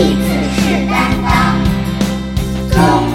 一字是担当。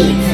Peace.